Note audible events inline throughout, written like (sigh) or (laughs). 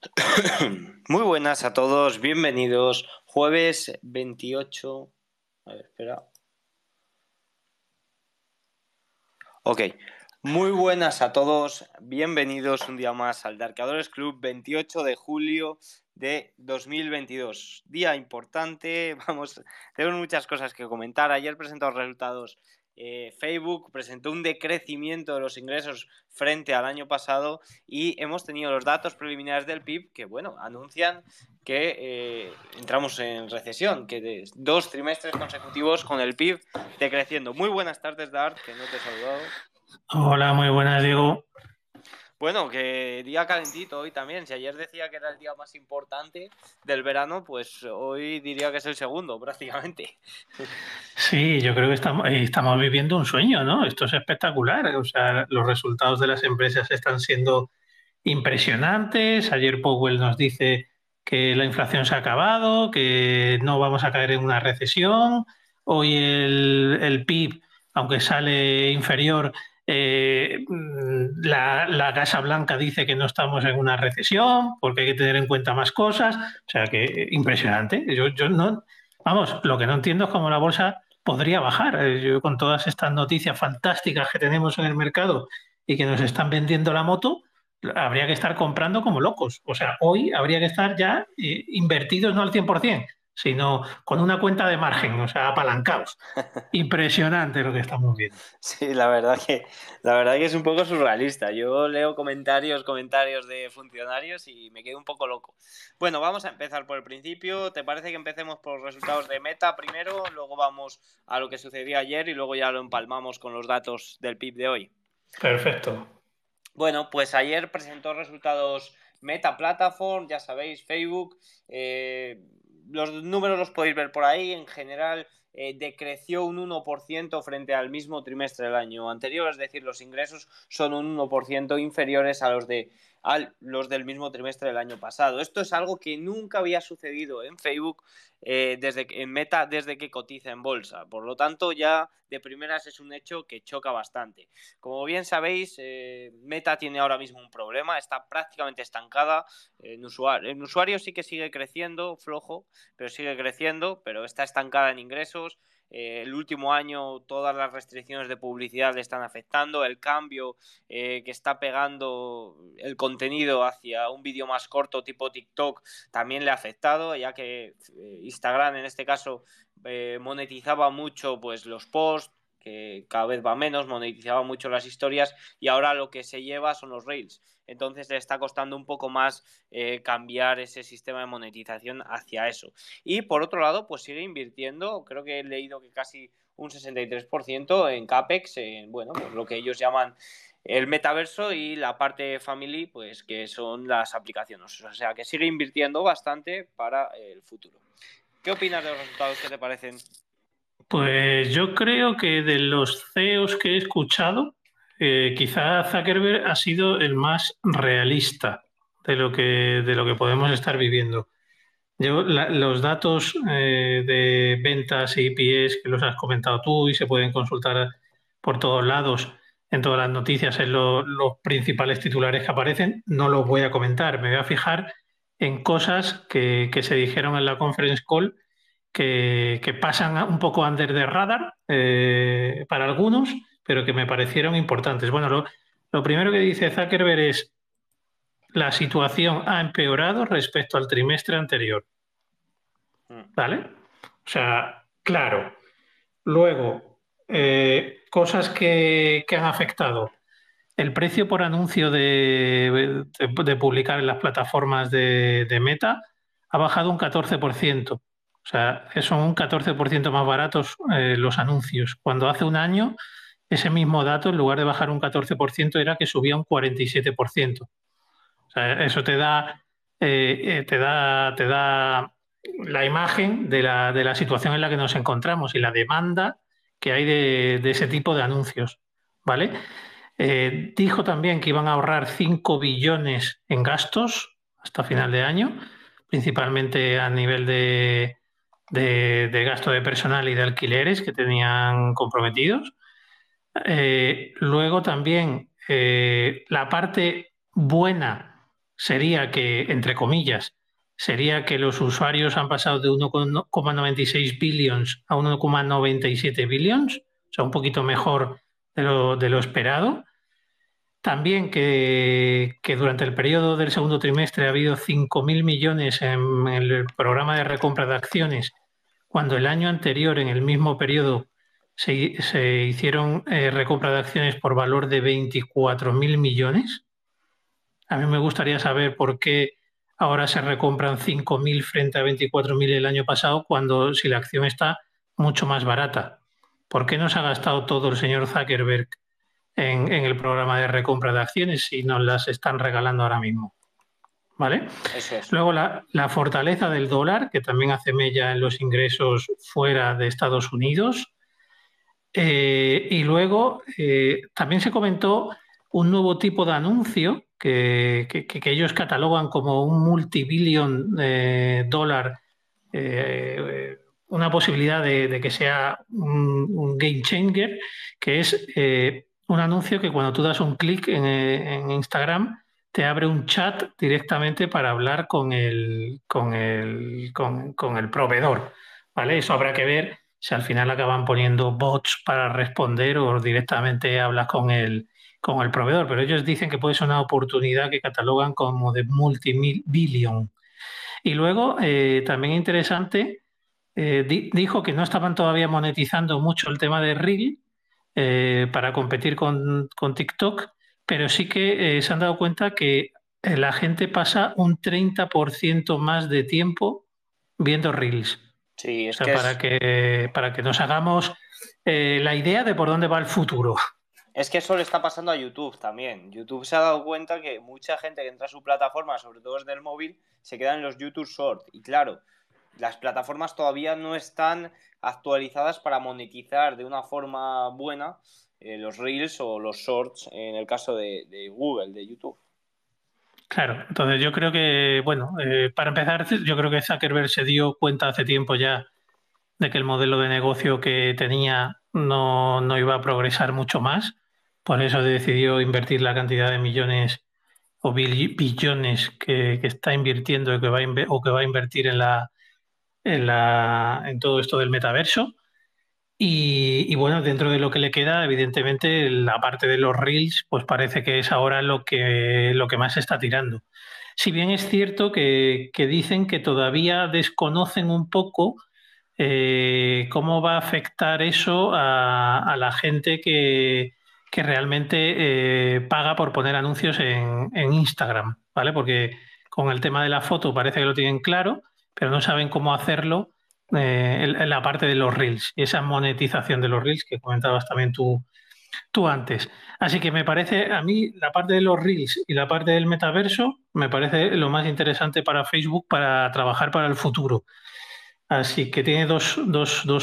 (coughs) Muy buenas a todos, bienvenidos. Jueves 28. A ver, espera. Ok, muy buenas a todos, bienvenidos un día más al Darkadores Club 28 de julio de 2022. Día importante, (laughs) vamos, tenemos muchas cosas que comentar. Ayer presentó los resultados eh, Facebook presentó un decrecimiento de los ingresos frente al año pasado y hemos tenido los datos preliminares del PIB que, bueno, anuncian que eh, entramos en recesión, que dos trimestres consecutivos con el PIB decreciendo. Muy buenas tardes, Dart, que no te he saludado. Hola, muy buenas, Diego. Bueno, que día calentito hoy también. Si ayer decía que era el día más importante del verano, pues hoy diría que es el segundo, prácticamente. Sí, yo creo que estamos, eh, estamos viviendo un sueño, ¿no? Esto es espectacular. O sea, los resultados de las empresas están siendo impresionantes. Ayer Powell nos dice que la inflación se ha acabado, que no vamos a caer en una recesión. Hoy el PIB, aunque sale inferior, eh, la, la, Casa Blanca dice que no estamos en una recesión porque hay que tener en cuenta más cosas. O sea que impresionante. Yo, yo no, vamos, lo que no entiendo es cómo la bolsa podría bajar. Eh, yo con todas estas noticias fantásticas que tenemos en el mercado y que nos están vendiendo la moto, habría que estar comprando como locos. O sea, hoy habría que estar ya eh, invertidos no al 100%, sino con una cuenta de margen, o sea, apalancados. (laughs) Impresionante lo que estamos viendo. Sí, la verdad que la verdad que es un poco surrealista. Yo leo comentarios, comentarios de funcionarios y me quedo un poco loco. Bueno, vamos a empezar por el principio. ¿Te parece que empecemos por los resultados de Meta primero, luego vamos a lo que sucedió ayer y luego ya lo empalmamos con los datos del PIB de hoy? Perfecto. Bueno, pues ayer presentó resultados Meta Platform, ya sabéis, Facebook. Eh, los números los podéis ver por ahí. En general, eh, decreció un 1% frente al mismo trimestre del año anterior, es decir, los ingresos son un 1% inferiores a los de a los del mismo trimestre del año pasado. Esto es algo que nunca había sucedido en Facebook eh, desde en Meta desde que cotiza en bolsa. Por lo tanto, ya de primeras es un hecho que choca bastante. Como bien sabéis, eh, Meta tiene ahora mismo un problema, está prácticamente estancada. En, usuario, en usuarios sí que sigue creciendo, flojo, pero sigue creciendo, pero está estancada en ingresos. Eh, el último año todas las restricciones de publicidad le están afectando, el cambio que está pegando el contenido hacia un vídeo más corto tipo TikTok también le ha afectado, ya que Instagram en este caso monetizaba mucho pues los posts, que cada vez va menos, monetizaba mucho las historias y ahora lo que se lleva son los rails. Entonces le está costando un poco más eh, cambiar ese sistema de monetización hacia eso. Y por otro lado, pues sigue invirtiendo, creo que he leído que casi un 63% en CAPEX, en bueno, pues lo que ellos llaman el metaverso y la parte family, pues que son las aplicaciones. O sea, que sigue invirtiendo bastante para el futuro. ¿Qué opinas de los resultados que te parecen? Pues yo creo que de los CEOs que he escuchado, eh, quizá Zuckerberg ha sido el más realista de lo que, de lo que podemos estar viviendo. los datos eh, de ventas y IPS que los has comentado tú y se pueden consultar por todos lados, en todas las noticias, en los principales titulares que aparecen, no los voy a comentar. Me voy a fijar en cosas que, que se dijeron en la conference call que, pasan un poco under de radar eh, para algunos, pero que me parecieron importantes. Bueno, lo, primero que dice Zuckerberg es la situación ha empeorado respecto al trimestre anterior. Mm. ¿Vale? O sea, claro. Luego, eh, cosas que, han afectado. El precio por anuncio de, publicar en las plataformas de, de, Meta ha bajado un 14%. O sea, son un 14% más baratos eh, los anuncios. Cuando hace un año, ese mismo dato, en lugar de bajar un 14%, era que subía un 47%. O sea, eso te da, eh, eh, te da, te da la imagen de la, de la, situación en la que nos encontramos y la demanda que hay de, ese tipo de anuncios. ¿Vale? Dijo también que iban a ahorrar 5 billones en gastos hasta final de año, principalmente a nivel de, de, gasto de personal y de alquileres que tenían comprometidos. Eh, luego también eh, la parte buena sería que, entre comillas, sería que los usuarios han pasado de 1,96 billions a 1,97 billions, o sea, un poquito mejor de lo, de lo esperado. También que, durante el periodo del segundo trimestre ha habido 5.000 millones en, el programa de recompra de acciones, cuando el año anterior, en el mismo periodo, se, hicieron eh, recompra de acciones por valor de 24.000 millones. A mí me gustaría saber por qué ahora se recompran 5.000 frente a 24.000 el año pasado, cuando si la acción está mucho más barata. ¿Por qué no se ha gastado todo el señor Zuckerberg en, el programa de recompra de acciones si nos las están regalando ahora mismo. ¿Vale? Luego la, fortaleza del dólar, que también hace mella en los ingresos fuera de Estados Unidos. Eh, y luego eh, también se comentó un nuevo tipo de anuncio que, ellos catalogan como un multibillion eh, dólar, una posibilidad de, que sea un, un, game changer, que es un anuncio que cuando tú das un clic en, Instagram te abre un chat directamente para hablar con el, con el, con, el proveedor. ¿vale? Eso habrá que ver si al final acaban poniendo bots para responder o directamente hablas con el, con el proveedor. Pero ellos dicen que puede ser una oportunidad que catalogan como de multibillion. Y luego, eh, también interesante, eh, dijo que no estaban todavía monetizando mucho el tema de Reel, eh, para competir con, TikTok, pero sí que eh, se han dado cuenta que eh, la gente pasa un 30% más de tiempo viendo reels. Sí, es para, que, para que nos hagamos la idea de por dónde va el futuro. Es que eso le está pasando a YouTube también. YouTube se ha dado cuenta que mucha gente que entra a su plataforma, sobre todo desde el móvil, se queda en los YouTube Short. Y claro, las plataformas todavía no están actualizadas para monetizar de una forma buena eh, los reels o los shorts en el caso de, Google, de YouTube. Claro, entonces yo creo que, bueno, eh, para empezar, yo creo que Zuckerberg se dio cuenta hace tiempo ya de que el modelo de negocio que tenía no, iba a progresar mucho más. Por eso decidió invertir la cantidad de millones o billones que, está invirtiendo o que va a invertir en la, en, la, en todo esto del metaverso. Y, bueno, dentro de lo que le queda, evidentemente, la parte de los reels, pues parece que es ahora lo que, lo que más se está tirando. Si bien es cierto que, dicen que todavía desconocen un poco eh, cómo va a afectar eso a, la gente que, realmente eh, paga por poner anuncios en, en Instagram, ¿vale? Porque con el tema de la foto parece que lo tienen claro, pero no saben cómo hacerlo eh, en, la parte de los reels y esa monetización de los reels que comentabas también tú, tú antes. Así que me parece, a mí la parte de los reels y la parte del metaverso me parece lo más interesante para Facebook para trabajar para el futuro. Así que tiene dos,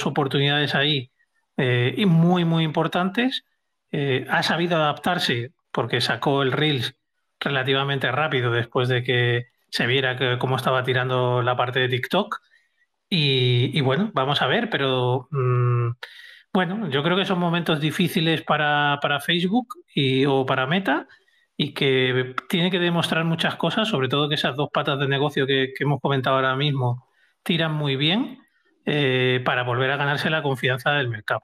oportunidades ahí eh, muy, muy importantes. Eh, ha sabido adaptarse porque sacó el Reels relativamente rápido después de que se viera cómo estaba tirando la parte de TikTok. Y, bueno, vamos a ver, pero mm, bueno, yo creo que son momentos difíciles para, Facebook y, o para Meta y que tiene que demostrar muchas cosas, sobre todo que esas dos patas de negocio que, hemos comentado ahora mismo tiran muy bien eh, para volver a ganarse la confianza del mercado.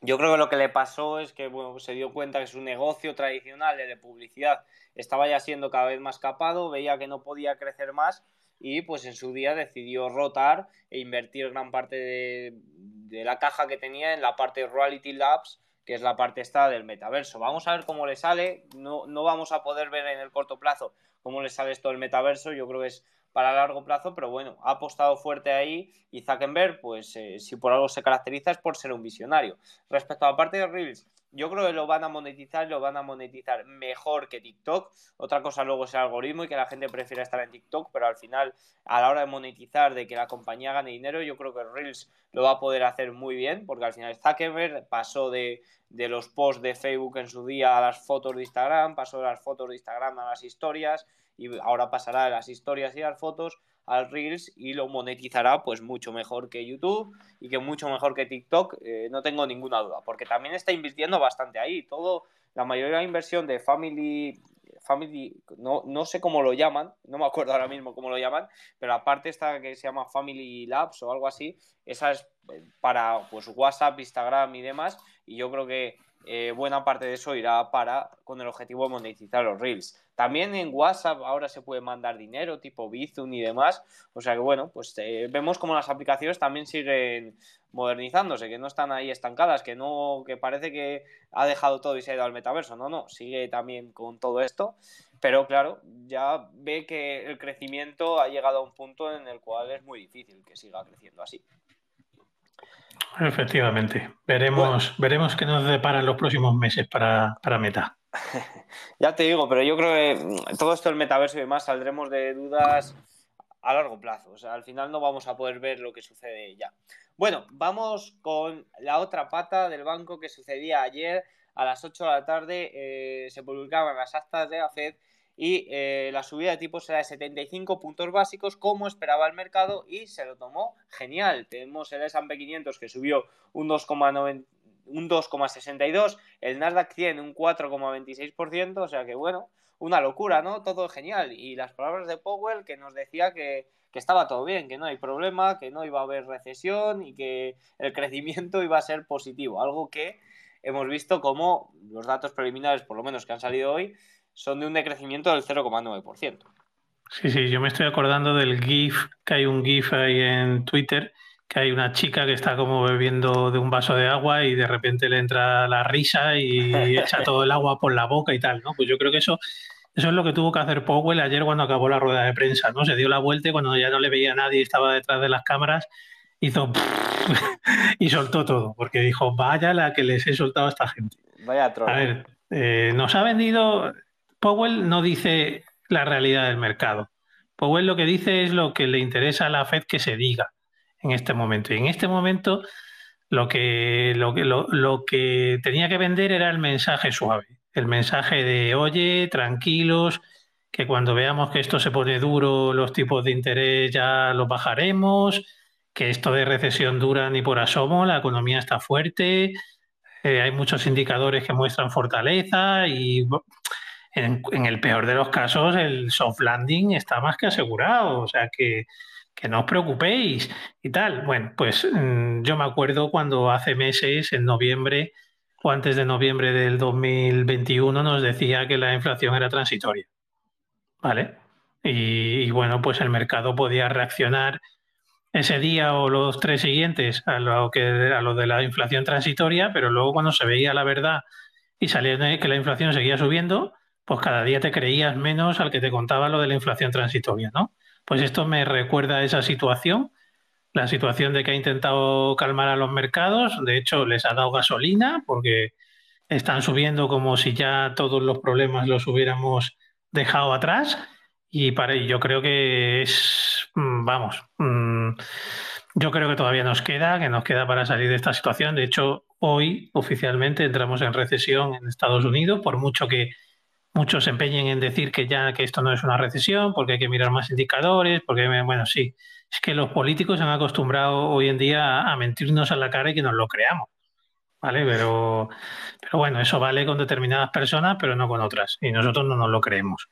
Yo creo que lo que le pasó es que bueno, se dio cuenta que su negocio tradicional de publicidad estaba ya siendo cada vez más capado, veía que no podía crecer más y pues en su día decidió rotar e invertir gran parte de, la caja que tenía en la parte de Reality Labs, que es la parte esta del metaverso. Vamos a ver cómo le sale, no, no vamos a poder ver en el corto plazo cómo le sale esto del metaverso, yo creo que es para largo plazo, pero bueno, ha apostado fuerte ahí y Zuckerberg, pues eh, si por algo se caracteriza es por ser un visionario. Respecto a la parte de Reels, yo creo que lo van a monetizar, lo van a monetizar mejor que TikTok. Otra cosa luego es el algoritmo y que la gente prefiere estar en TikTok, pero al final, a la hora de monetizar, de que la compañía gane dinero, yo creo que Reels lo va a poder hacer muy bien, porque al final Zuckerberg pasó de, de los posts de Facebook en su día a las fotos de Instagram, pasó de las fotos de Instagram a las historias y ahora pasará de las historias y las fotos al Reels y lo monetizará pues mucho mejor que YouTube y que mucho mejor que TikTok, eh, no tengo ninguna duda, porque también está invirtiendo bastante ahí. Todo, la mayoría de la inversión de Family, Family, no, no sé cómo lo llaman, no me acuerdo ahora mismo cómo lo llaman, pero aparte esta que se llama Family Labs o algo así, esa es eh, para pues WhatsApp, Instagram y demás, y yo creo que eh, buena parte de eso irá para con el objetivo de monetizar los reels. También en WhatsApp ahora se puede mandar dinero, tipo Bizum y demás. O sea que bueno, pues eh, vemos como las aplicaciones también siguen modernizándose, que no están ahí estancadas, que no, que parece que ha dejado todo y se ha ido al metaverso. No, no, sigue también con todo esto. Pero claro, ya ve que el crecimiento ha llegado a un punto en el cual es muy difícil que siga creciendo así. Efectivamente. Veremos, veremos qué nos deparan los próximos meses para, para Meta. (laughs) ya te digo, pero yo creo que mm, todo esto del metaverso y demás saldremos de dudas a largo plazo. O sea, al final no vamos a poder ver lo que sucede ya. Bueno, vamos con la otra pata del banco que sucedía ayer a las 8 de la tarde. Eh, se publicaban las actas de la Fed y eh, la subida de tipos era de 75 puntos básicos como esperaba el mercado y se lo tomó genial. Tenemos el S&P 500 que subió un 2,9 un 2,62, el Nasdaq 100 un 4,26%, o sea que bueno, una locura, ¿no? Todo genial. Y las palabras de Powell que nos decía que, estaba todo bien, que no hay problema, que no iba a haber recesión y que el (laughs) crecimiento iba a ser positivo, algo que hemos visto como los datos preliminares, por lo menos que han salido hoy, son de un decrecimiento del 0,9%. Sí, sí, yo me estoy acordando del GIF, que hay un GIF ahí en Twitter que hay una chica que está como bebiendo de un vaso de agua y de repente le entra la risa y (laughs) echa todo el agua por la boca y tal, ¿no? Pues yo creo que eso, eso es lo que tuvo que hacer Powell ayer cuando acabó la rueda de prensa, ¿no? Se dio la vuelta y cuando ya no le veía a nadie, estaba detrás de las cámaras, hizo (laughs) y soltó todo, porque dijo, vaya la que les he soltado a esta gente. Vaya troll. A ver, eh, nos ha vendido, Powell no dice la realidad del mercado. Powell lo que dice es lo que le interesa a la Fed que se diga en este momento. Y en este momento lo que, lo que, lo, que tenía que vender era el mensaje suave, el mensaje de, oye, tranquilos, que cuando veamos que esto se pone duro, los tipos de interés ya los bajaremos, que esto de recesión dura ni por asomo, la economía está fuerte, eh, hay muchos indicadores que muestran fortaleza y en, el peor de los casos el soft landing está más que asegurado, o sea que que no os preocupéis y tal. Bueno, pues mm, yo me acuerdo cuando hace meses, en noviembre o antes de noviembre del 2021, nos decía que la inflación era transitoria. ¿Vale? Y, bueno, pues el mercado podía reaccionar ese día o los tres siguientes a lo, que, a lo de la inflación transitoria, pero luego cuando se veía la verdad y salía que la inflación seguía subiendo, pues cada día te creías menos al que te contaba lo de la inflación transitoria, ¿no? Pues esto me recuerda a esa situación, la situación de que ha intentado calmar a los mercados, de hecho les ha dado gasolina porque están subiendo como si ya todos los problemas los hubiéramos dejado atrás y para yo creo que es, mm, vamos, mm, yo creo que todavía nos queda, que nos queda para salir de esta situación. De hecho, hoy oficialmente entramos en recesión en Estados Unidos, por mucho que muchos se empeñen en decir que ya que esto no es una recesión, porque hay que mirar más indicadores, porque, bueno, sí, es que los políticos se han acostumbrado hoy en día a mentirnos a la cara y que nos lo creamos. ¿Vale? Pero, pero bueno, eso vale con determinadas personas, pero no con otras. Y nosotros no nos lo creemos.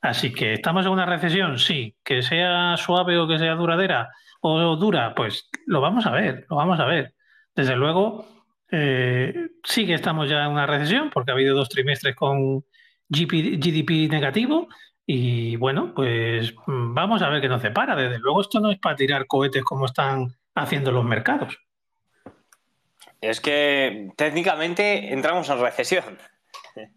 Así que, ¿estamos en una recesión? Sí. Que sea suave o que sea duradera o dura, pues lo vamos a ver, lo vamos a ver. Desde luego, eh, sí que estamos ya en una recesión, porque ha habido dos trimestres con, GDP negativo y bueno, pues mm, vamos a ver qué nos separa. Desde luego esto no es para tirar cohetes como están haciendo los mercados. Es que técnicamente entramos en recesión. (laughs)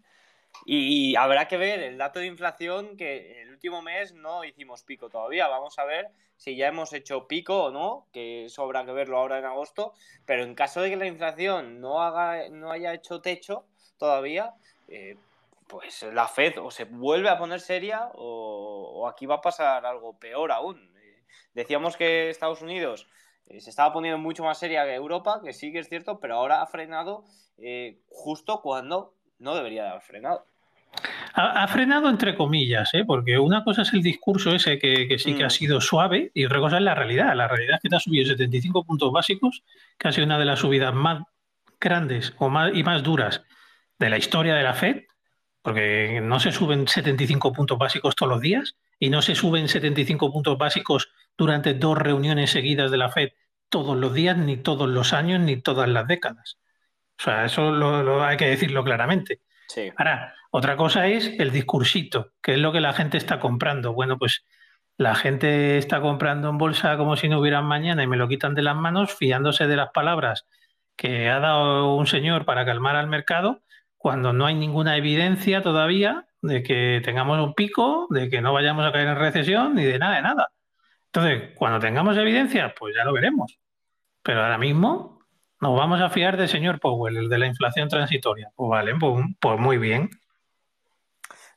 Y habrá que ver el dato de inflación que el último mes no hicimos pico todavía. Vamos a ver si ya hemos hecho pico o no, que eso habrá que verlo ahora en agosto. Pero en caso de que la inflación no, haga, no haya hecho techo todavía, eh, pues la Fed o se vuelve a poner seria o, aquí va a pasar algo peor aún. Eh, decíamos que Estados Unidos eh, se estaba poniendo mucho más seria que Europa, que sí que es cierto, pero ahora ha frenado eh, justo cuando no debería de haber frenado. Ha, frenado entre comillas, porque una cosa es el discurso ese que, sí que ha mm. sido suave y otra cosa es la realidad. La realidad es que te ha subido 75 puntos básicos, que ha sido una de las subidas más grandes o más, y más duras de la historia de la Fed porque no se suben 75 puntos básicos todos los días y no se suben 75 puntos básicos durante dos reuniones seguidas de la Fed todos los días, ni todos los años, ni todas las décadas. O sea, eso lo, hay que decirlo claramente. Ahora, otra cosa es el discursito, que es lo que la gente está comprando. Bueno, pues la gente está comprando en bolsa como si no hubieran mañana y me lo quitan de las manos, fiándose de las palabras que ha dado un señor para calmar al mercado, cuando no hay ninguna evidencia todavía de que tengamos un pico, de que no vayamos a caer en recesión, ni de nada, de nada. Entonces, cuando tengamos evidencia, pues ya lo veremos. Pero ahora mismo nos vamos a fiar del señor Powell, el de la inflación transitoria. Pues vale, pues, pues muy bien.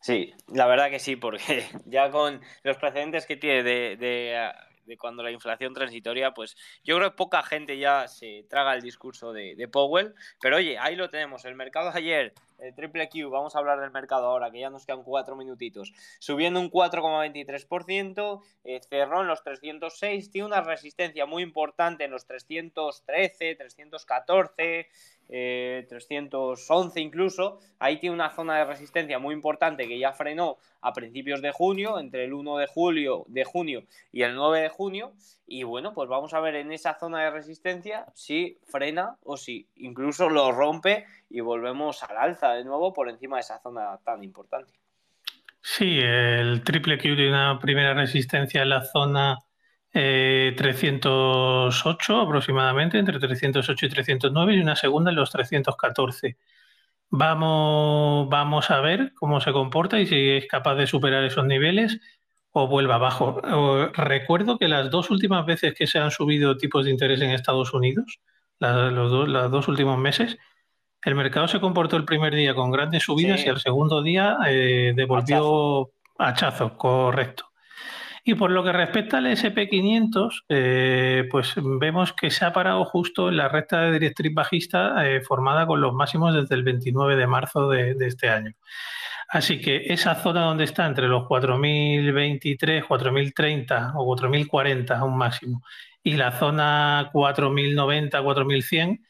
Sí, la verdad que sí, porque (laughs) ya con los precedentes que tiene de de cuando la inflación transitoria, pues yo creo que poca gente ya se traga el discurso de, Powell, pero oye, ahí lo tenemos, el mercado ayer, el triple Q, vamos a hablar del mercado ahora, que ya nos quedan cuatro minutitos, subiendo un 4,23%, eh, cerró en los 306, tiene una resistencia muy importante en los 313, 314, 311 eh, incluso, ahí tiene una zona de resistencia muy importante que ya frenó a principios de junio, entre el 1 de julio de junio y el 9 de junio, y bueno, pues vamos a ver en esa zona de resistencia si frena o si incluso lo rompe y volvemos al alza de nuevo por encima de esa zona tan importante. Sí, el triple Q tiene una primera resistencia en la zona 308 eh, aproximadamente, entre 308 y 309, y una segunda en los 314. Vamos, vamos a ver cómo se comporta y si es capaz de superar esos niveles o vuelva abajo. Recuerdo que las dos últimas veces que se han subido tipos de interés en Estados Unidos, los dos, últimos meses, el mercado se comportó el primer día con grandes subidas y el segundo día eh, devolvió hachazo, correcto. Y por lo que respecta al SP500, eh, pues vemos que se ha parado justo en la recta de directriz bajista eh, formada con los máximos desde el 29 de marzo de, este año. Así que esa zona donde está entre los 4.023, 4.030 o 4.040 un máximo y la zona 4.090, 4.100,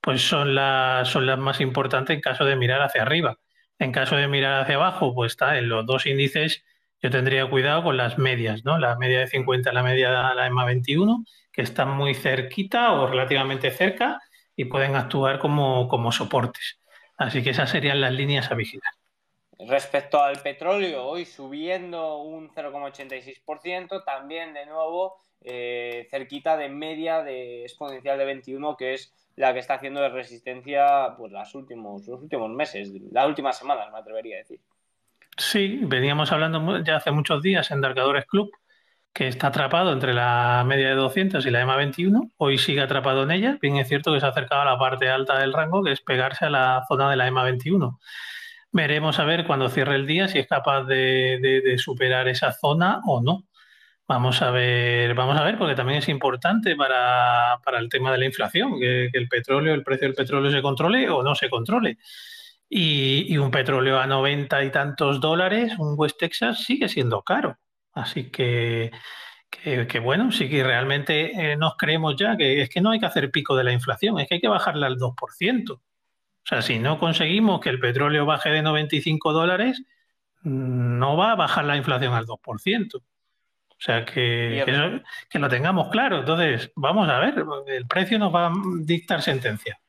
pues son las, son las más importantes en caso de mirar hacia arriba. En caso de mirar hacia abajo, pues está en los dos índices yo tendría cuidado con las medias, ¿no? La media de 50, la media de la EMA 21, que están muy cerquita o relativamente cerca y pueden actuar como, como soportes. Así que esas serían las líneas a vigilar. Respecto al petróleo, hoy subiendo un 0,86%, también de nuevo eh, cerquita de media de exponencial de 21, que es la que está haciendo de resistencia pues, las últimos, los últimos meses, las últimas semanas, me atrevería a decir. Sí, veníamos hablando ya hace muchos días en Darkadores Club, que está atrapado entre la media de 200 y la EMA 21. Hoy sigue atrapado en ella. Bien es cierto que se ha acercado a la parte alta del rango, que es pegarse a la zona de la EMA 21. Veremos a ver cuando cierre el día si es capaz de, superar esa zona o no. Vamos a ver, vamos a ver, porque también es importante para, el tema de la inflación, que, que el petróleo, el precio del petróleo se controle o no se controle. Y, un petróleo a 90 y tantos dólares, un West Texas, sigue siendo caro. Así que, que, bueno, sí que realmente eh, nos creemos ya que es que no hay que hacer pico de la inflación, es que hay que bajarla al 2%. O sea, si no conseguimos que el petróleo baje de 95 dólares, no va a bajar la inflación al 2%. O sea, que, que, que, lo tengamos claro. Entonces, vamos a ver, el precio nos va a dictar sentencia.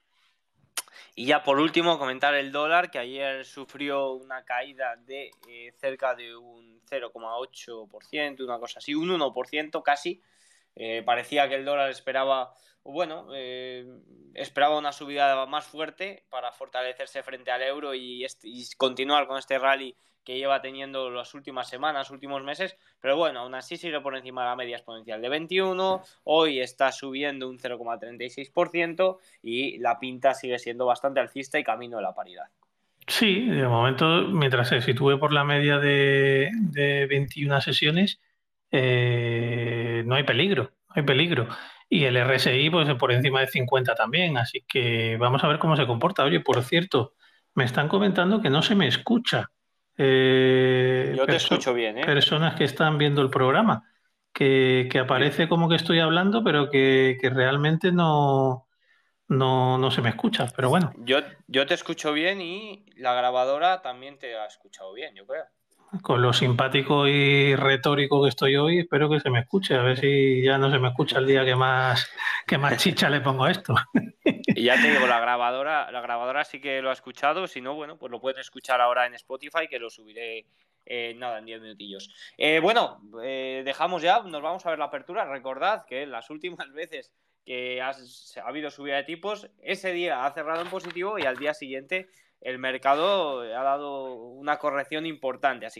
Y ya por último, comentar el dólar, que ayer sufrió una caída de eh, cerca de un 0,8%, una cosa así, un 1% casi. Eh, parecía que el dólar esperaba, bueno, eh, esperaba una subida más fuerte para fortalecerse frente al euro y, y continuar con este rally que lleva teniendo las últimas semanas, últimos meses, pero bueno, aún así sigue por encima de la media exponencial de 21, hoy está subiendo un 0,36% y la pinta sigue siendo bastante alcista y camino de la paridad. Sí, de momento, mientras se sitúe por la media de, 21 sesiones, eh, no hay peligro, no hay peligro. Y el RSI, pues por encima de 50 también, así que vamos a ver cómo se comporta. Oye, por cierto, me están comentando que no se me escucha. Eh, Yo te escucho bien, ¿eh? Personas que están viendo el programa, que, aparece como que estoy hablando, pero que, realmente no, no, no se me escucha, pero bueno. Yo, yo te escucho bien y la grabadora también te ha escuchado bien, yo creo. Con lo simpático y retórico que estoy hoy, espero que se me escuche. A ver si ya no se me escucha el día que más, que más chicha le pongo esto. (laughs) Y ya te digo, la grabadora, la grabadora sí que lo ha escuchado. Si no, bueno, pues lo pueden escuchar ahora en Spotify, que lo subiré eh, nada, en 10 minutillos. Eh, bueno, eh, dejamos ya, nos vamos a ver la apertura. Recordad que las últimas (laughs) veces que ha habido subida de tipos, ese día ha cerrado en positivo y al día siguiente el mercado ha dado una corrección importante. Así que